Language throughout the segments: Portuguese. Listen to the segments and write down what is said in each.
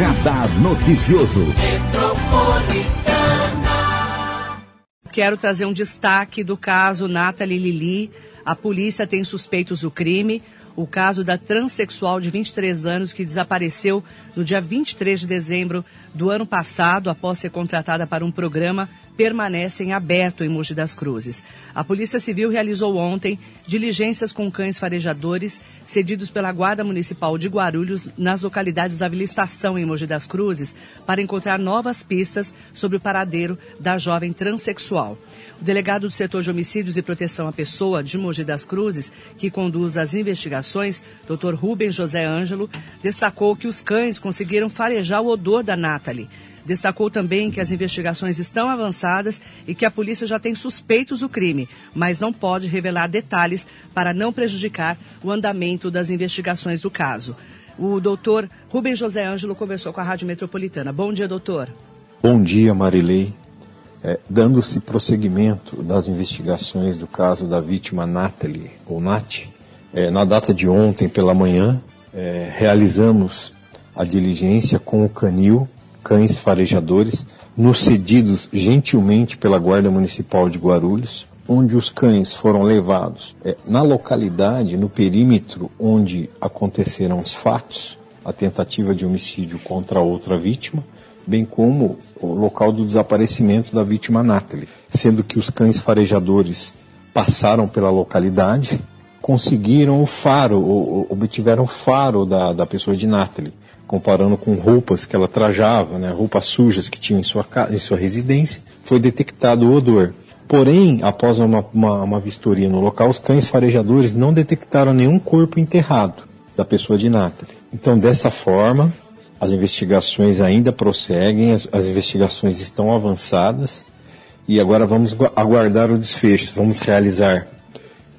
Radar Noticioso. Quero trazer um destaque do caso Nathalie Lili. A polícia tem suspeitos do crime o caso da transexual de 23 anos que desapareceu no dia 23 de dezembro do ano passado, após ser contratada para um programa, permanece em aberto em Mogi das Cruzes. A Polícia Civil realizou ontem diligências com cães farejadores cedidos pela Guarda Municipal de Guarulhos nas localidades da Vila Estação em Mogi das Cruzes para encontrar novas pistas sobre o paradeiro da jovem transexual. O delegado do setor de homicídios e proteção à pessoa de Mogi das Cruzes, que conduz as investigações, Dr. Rubens José Ângelo, destacou que os cães conseguiram farejar o odor da Nathalie. Destacou também que as investigações estão avançadas e que a polícia já tem suspeitos do crime, mas não pode revelar detalhes para não prejudicar o andamento das investigações do caso. O doutor Rubens José Ângelo conversou com a Rádio Metropolitana. Bom dia, doutor. Bom dia, Marilei. É, Dando-se prosseguimento das investigações do caso da vítima Nathalie, ou Nath, é, na data de ontem pela manhã, é, realizamos a diligência com o canil, cães farejadores, nos cedidos gentilmente pela Guarda Municipal de Guarulhos, onde os cães foram levados é, na localidade, no perímetro onde aconteceram os fatos, a tentativa de homicídio contra outra vítima, bem como o local do desaparecimento da vítima Nathalie, sendo que os cães farejadores passaram pela localidade, conseguiram o faro, obtiveram o faro da, da pessoa de Nathalie, comparando com roupas que ela trajava, né, roupas sujas que tinha em sua, em sua residência, foi detectado o odor. Porém, após uma, uma, uma vistoria no local, os cães farejadores não detectaram nenhum corpo enterrado da pessoa de Nathalie. Então, dessa forma, as investigações ainda prosseguem, as, as investigações estão avançadas e agora vamos aguardar o desfecho. Vamos realizar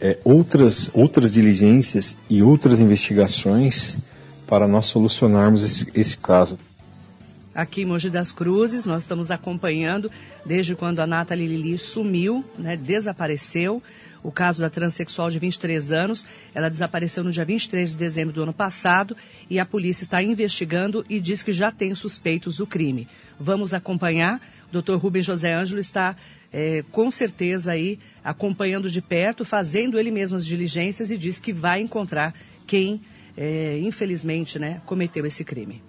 é, outras, outras diligências e outras investigações para nós solucionarmos esse, esse caso. Aqui em Mogi das Cruzes, nós estamos acompanhando desde quando a Nathalie Lili sumiu, né, desapareceu o caso da transexual de 23 anos. Ela desapareceu no dia 23 de dezembro do ano passado e a polícia está investigando e diz que já tem suspeitos do crime. Vamos acompanhar. O doutor Rubens José Ângelo está é, com certeza aí acompanhando de perto, fazendo ele mesmo as diligências e diz que vai encontrar quem, é, infelizmente, né, cometeu esse crime.